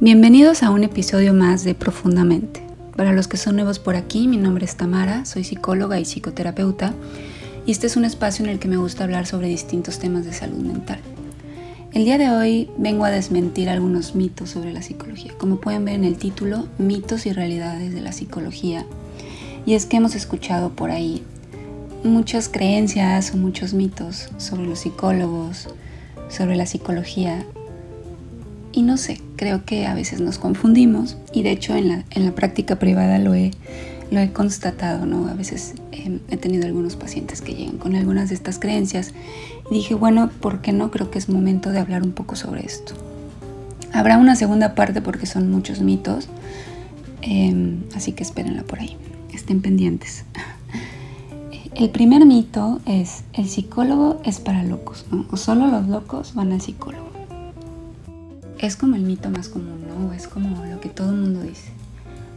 Bienvenidos a un episodio más de Profundamente. Para los que son nuevos por aquí, mi nombre es Tamara, soy psicóloga y psicoterapeuta y este es un espacio en el que me gusta hablar sobre distintos temas de salud mental. El día de hoy vengo a desmentir algunos mitos sobre la psicología. Como pueden ver en el título, mitos y realidades de la psicología. Y es que hemos escuchado por ahí muchas creencias o muchos mitos sobre los psicólogos, sobre la psicología y no sé, creo que a veces nos confundimos y de hecho en la, en la práctica privada lo he, lo he constatado, ¿no? A veces he tenido algunos pacientes que llegan con algunas de estas creencias y dije, bueno, ¿por qué no? Creo que es momento de hablar un poco sobre esto. Habrá una segunda parte porque son muchos mitos, em, así que espérenla por ahí, estén pendientes. El primer mito es, el psicólogo es para locos. O solo los locos van al psicólogo es como el mito más común, ¿no? Es como lo que todo el mundo dice.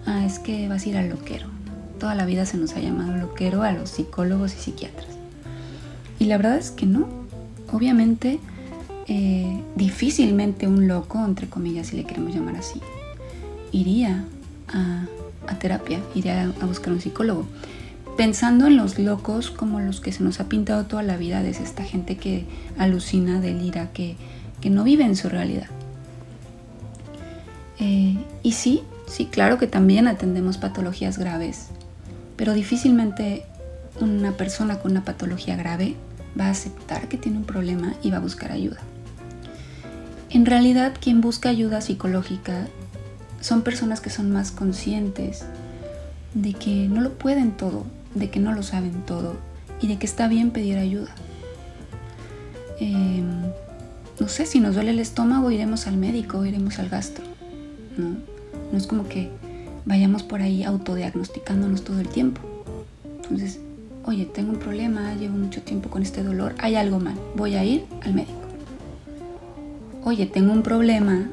Ah, es que vas a ir al loquero. Toda la vida se nos ha llamado loquero a los psicólogos y psiquiatras. Y la verdad es que no. Obviamente, eh, difícilmente un loco, entre comillas, si le queremos llamar así, iría a, terapia, iría a, buscar un psicólogo. Pensando en los locos como los que se nos ha pintado toda la vida, desde esta gente que alucina, delira, que, que no vive en su realidad. Eh, y sí, sí, claro que también atendemos patologías graves, pero difícilmente una persona con una patología grave va a aceptar que tiene un problema y va a buscar ayuda. En realidad, quien busca ayuda psicológica son personas que son más conscientes de que no lo pueden todo, de que no lo saben todo y de que está bien pedir ayuda. Em, no sé, si nos duele el estómago, iremos al médico, iremos al gastro. ¿No? No es como que vayamos por ahí autodiagnosticándonos todo el tiempo. Entonces, oye, tengo un problema, llevo mucho tiempo con este dolor, hay algo mal, voy a ir al médico. Oye, tengo un problema,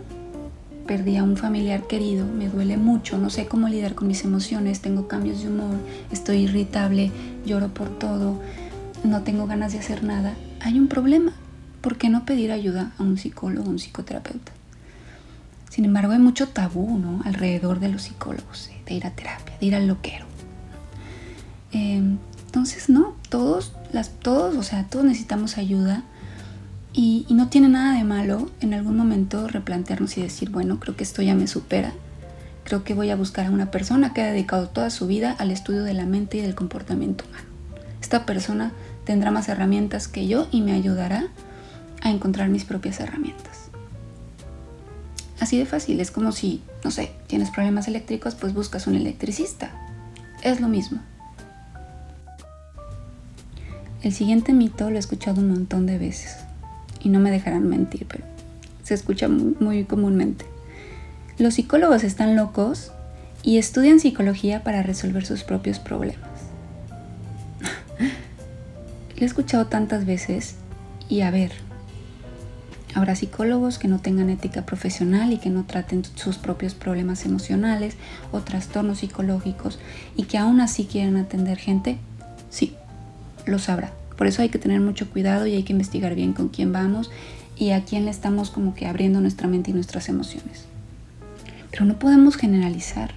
perdí a un familiar querido, me duele mucho, no sé cómo lidiar con mis emociones, tengo cambios de humor, estoy irritable, lloro por todo, no tengo ganas de hacer nada. Hay un problema. ¿Por qué no pedir ayuda a un psicólogo, a un psicoterapeuta? Sin embargo, hay mucho tabú ¿no? alrededor de los psicólogos, de ir a terapia, de ir al loquero. Em, entonces, no, todos, todos, o sea, todos necesitamos ayuda y, no tiene nada de malo en algún momento replantearnos y decir, bueno, creo que esto ya me supera. Creo que voy a buscar a una persona que ha dedicado toda su vida al estudio de la mente y del comportamiento humano. Esta persona tendrá más herramientas que yo y me ayudará a encontrar mis propias herramientas. Así de fácil, es como si, no sé, tienes problemas eléctricos, pues buscas un electricista. Es lo mismo. El siguiente mito lo he escuchado un montón de veces y no me dejarán mentir, pero se escucha muy, comúnmente. Los psicólogos están locos y estudian psicología para resolver sus propios problemas. lo he escuchado tantas veces y a ver, Habrá psicólogos que no tengan ética profesional y que no traten sus propios problemas emocionales o trastornos psicológicos y que aún así quieren atender gente. Sí, lo sabrá. Por eso hay que tener mucho cuidado y hay que investigar bien con quién vamos y a quién le estamos como que abriendo nuestra mente y nuestras emociones. Pero no podemos generalizar.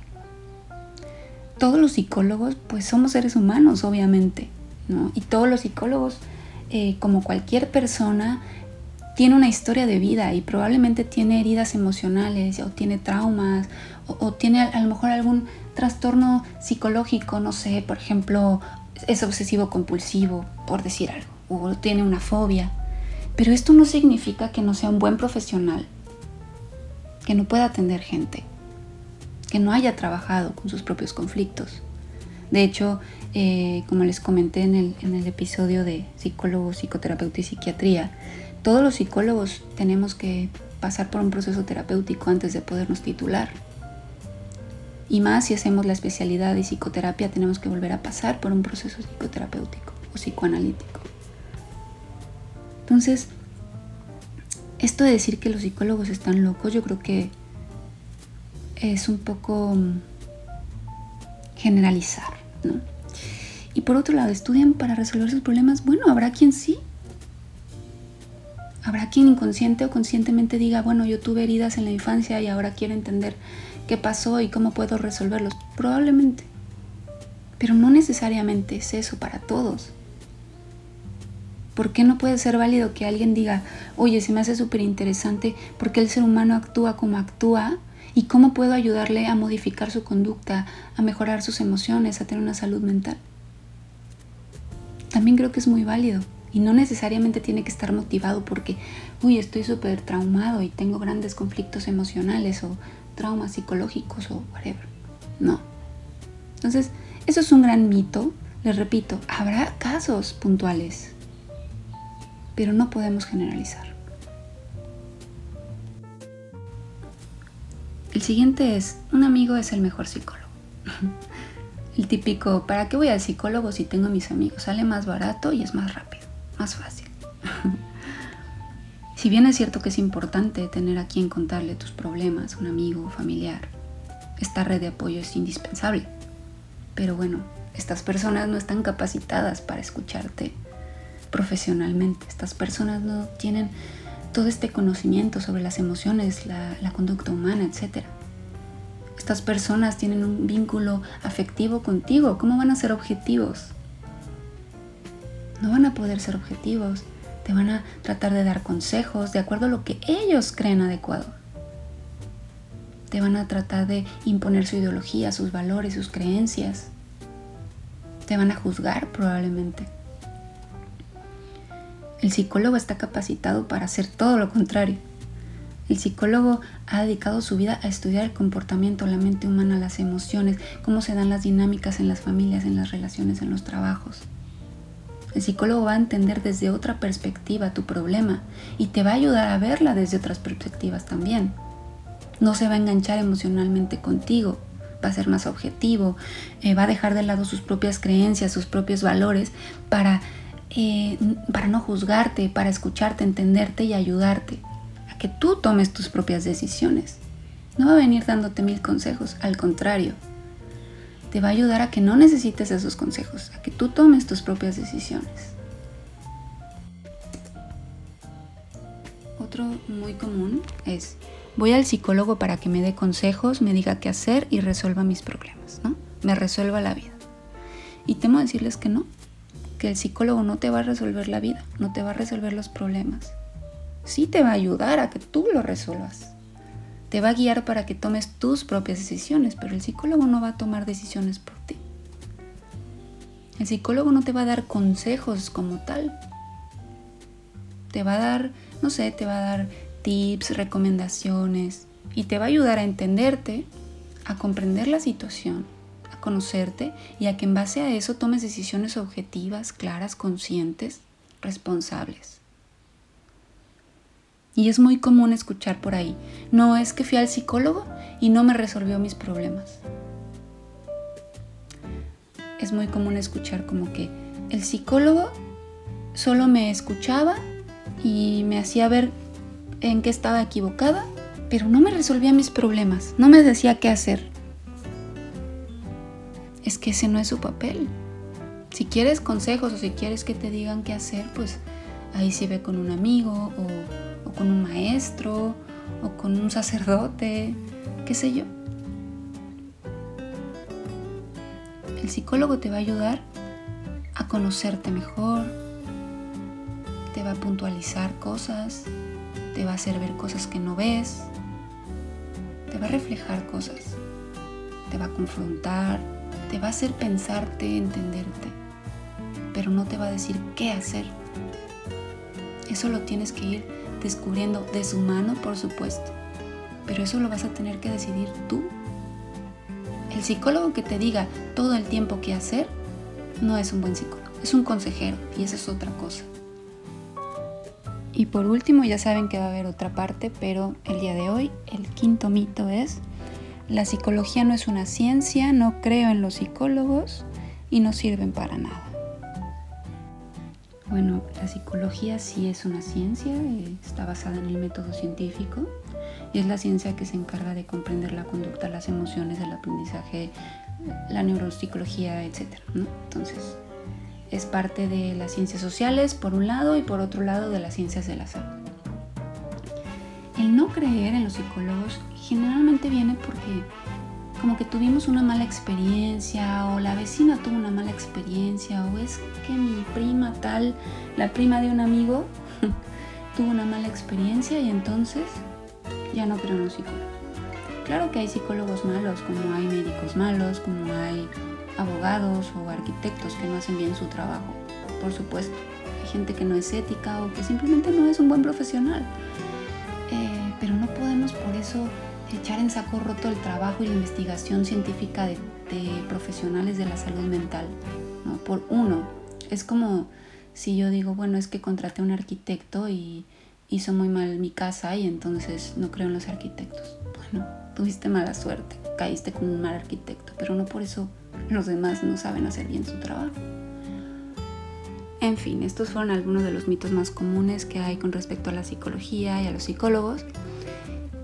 Todos los psicólogos pues somos seres humanos, obviamente, ¿no? Y todos los psicólogos, eh, como cualquier persona, tiene una historia de vida y probablemente tiene heridas emocionales o tiene traumas o, tiene a, lo mejor algún trastorno psicológico, no sé, por ejemplo, es obsesivo compulsivo, por decir algo, o tiene una fobia. Pero esto no significa que no sea un buen profesional, que no pueda atender gente, que no haya trabajado con sus propios conflictos. De hecho, eh, como les comenté en el, en el episodio de psicólogo, psicoterapeuta y psiquiatría, todos los psicólogos tenemos que pasar por un proceso terapéutico antes de podernos titular. Y más si hacemos la especialidad de psicoterapia, tenemos que volver a pasar por un proceso psicoterapéutico o psicoanalítico. Entonces, esto de decir que los psicólogos están locos, yo creo que es un poco mm, generalizar, ¿no? Y por otro lado, estudian para resolver sus problemas. Bueno, habrá quien sí, Habrá quien inconsciente o conscientemente diga, bueno, yo tuve heridas en la infancia y ahora quiero entender qué pasó y cómo puedo resolverlos. Probablemente. Pero no necesariamente es eso para todos. ¿Por qué no puede ser válido que alguien diga, oye, se me hace súper interesante por qué el ser humano actúa como actúa y cómo puedo ayudarle a modificar su conducta, a mejorar sus emociones, a tener una salud mental? También creo que es muy válido y no necesariamente tiene que estar motivado porque, uy, estoy súper traumado y tengo grandes conflictos emocionales o traumas psicológicos o whatever. No. Entonces, eso es un gran mito. Les repito, habrá casos puntuales pero no podemos generalizar. El siguiente es, un amigo es el mejor psicólogo. El típico, ¿para qué voy al psicólogo si tengo mis amigos? Sale más barato y es más rápido, fácil. Si bien es cierto que es importante tener a quien contarle tus problemas, un amigo, familiar, esta red de apoyo es indispensable. Pero bueno, estas personas no están capacitadas para escucharte profesionalmente. Estas personas no tienen todo este conocimiento sobre las emociones, la, conducta humana, etc. Estas personas tienen un vínculo afectivo contigo. ¿Cómo van a ser objetivos? No van a poder ser objetivos. Te van a tratar de dar consejos de acuerdo a lo que ellos creen adecuado. Te van a tratar de imponer su ideología, sus valores, sus creencias. Te van a juzgar probablemente. El psicólogo está capacitado para hacer todo lo contrario. El psicólogo ha dedicado su vida a estudiar el comportamiento, la mente humana, las emociones, cómo se dan las dinámicas en las familias, en las relaciones, en los trabajos. El psicólogo va a entender desde otra perspectiva tu problema y te va a ayudar a verla desde otras perspectivas también. No se va a enganchar emocionalmente contigo, va a ser más objetivo, eh, va a dejar de lado sus propias creencias, sus propios valores para eh, para no juzgarte, para escucharte, entenderte y ayudarte a que tú tomes tus propias decisiones. No va a venir dándote mil consejos, al contrario, te va a ayudar a que no necesites esos consejos, a que tú tomes tus propias decisiones. Otro muy común es, voy al psicólogo para que me dé consejos, me diga qué hacer y resuelva mis problemas, ¿no? Me resuelva la vida. Y temo decirles que no, el psicólogo no te va a resolver la vida, no te va a resolver los problemas. Sí te va a ayudar a que tú lo resuelvas. Te va a guiar para que tomes tus propias decisiones, pero el psicólogo no va a tomar decisiones por ti. El psicólogo no te va a dar consejos como tal. Te va a dar, no sé, te va a dar tips, recomendaciones y te va a ayudar a entenderte, a comprender la situación conocerte y a que en base a eso tomes decisiones objetivas, claras, conscientes, responsables. Y es muy común escuchar por ahí, no es que fui al psicólogo y no me resolvió mis problemas. Es muy común escuchar como que el psicólogo solo me escuchaba y me hacía ver en qué estaba equivocada, pero no me resolvía mis problemas, no me decía qué hacer es que ese no es su papel. Si quieres consejos o si quieres que te digan qué hacer, pues ahí sí ve con un amigo o, con un maestro o con un sacerdote, qué sé yo. El psicólogo te va a ayudar a conocerte mejor, te va a puntualizar cosas, te va a hacer ver cosas que no ves, te va a reflejar cosas, te va a confrontar, te va a hacer pensarte, entenderte, pero no te va a decir qué hacer. Eso lo tienes que ir descubriendo de su mano, por supuesto, pero eso lo vas a tener que decidir tú. El psicólogo que te diga todo el tiempo qué hacer no es un buen psicólogo, es un consejero y esa es otra cosa. Y por último, ya saben que va a haber otra parte, pero el día de hoy el quinto mito es la psicología no es una ciencia, no creo en los psicólogos y no sirven para nada. Bueno, la psicología sí es una ciencia, eh, está basada en el método científico y es la ciencia que se encarga de comprender la conducta, las emociones, el aprendizaje, la neuropsicología, etc. Entonces, es parte de las ciencias sociales por un lado y por otro lado de las ciencias de la salud. el no creer en los psicólogos generalmente viene porque como que tuvimos una mala experiencia o la vecina tuvo una mala experiencia o es que mi prima tal, la prima de un amigo, tuvo una mala experiencia y entonces ya no creo en los psicólogos. Claro que hay psicólogos malos, como hay médicos malos, como hay abogados o arquitectos que no hacen bien su trabajo, por supuesto. Hay gente que no es ética o que simplemente no es un buen profesional. Eh, pero no podemos por eso echar en saco roto el trabajo y la investigación científica de, profesionales de la salud mental. ¿no? Por uno, es como si yo digo, bueno, es que contraté a un arquitecto y hizo muy mal mi casa y entonces no creo en los arquitectos. Bueno, tuviste mala suerte, caíste con un mal arquitecto, pero no por eso los demás no saben hacer bien su trabajo. En fin, estos fueron algunos de los mitos más comunes que hay con respecto a la psicología y a los psicólogos.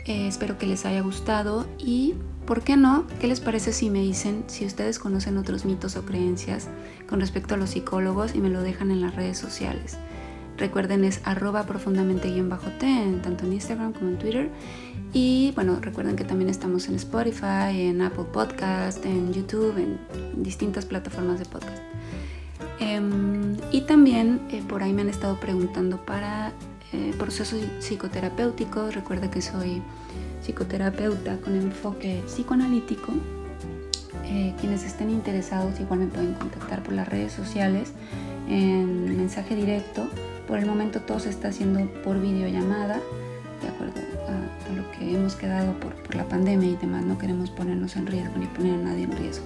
Eh, espero que les haya gustado y, ¿por qué no? ¿Qué les parece si me dicen si ustedes conocen otros mitos o creencias con respecto a los psicólogos y me lo dejan en las redes sociales? Recuerden es arroba profundamente-t tanto en Instagram como en Twitter. Y bueno, recuerden que también estamos en Spotify, en Apple Podcast, en YouTube, en distintas plataformas de podcast. Em, y también eh, por ahí me han estado preguntando para eh, procesos psicoterapéuticos. Recuerda que soy psicoterapeuta con enfoque psicoanalítico. Eh, quienes estén interesados igual me pueden contactar por las redes sociales en mensaje directo. Por el momento todo se está haciendo por videollamada, de acuerdo a, lo que hemos quedado por, por, la pandemia y demás. No queremos ponernos en riesgo ni poner a nadie en riesgo.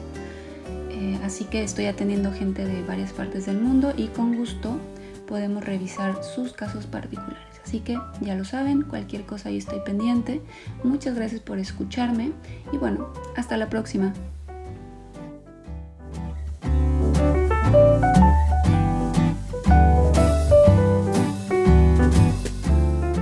Eh, así que estoy atendiendo gente de varias partes del mundo y con gusto podemos revisar sus casos particulares. Así que ya lo saben, cualquier cosa ahí estoy pendiente. Muchas gracias por escucharme y bueno, hasta la próxima.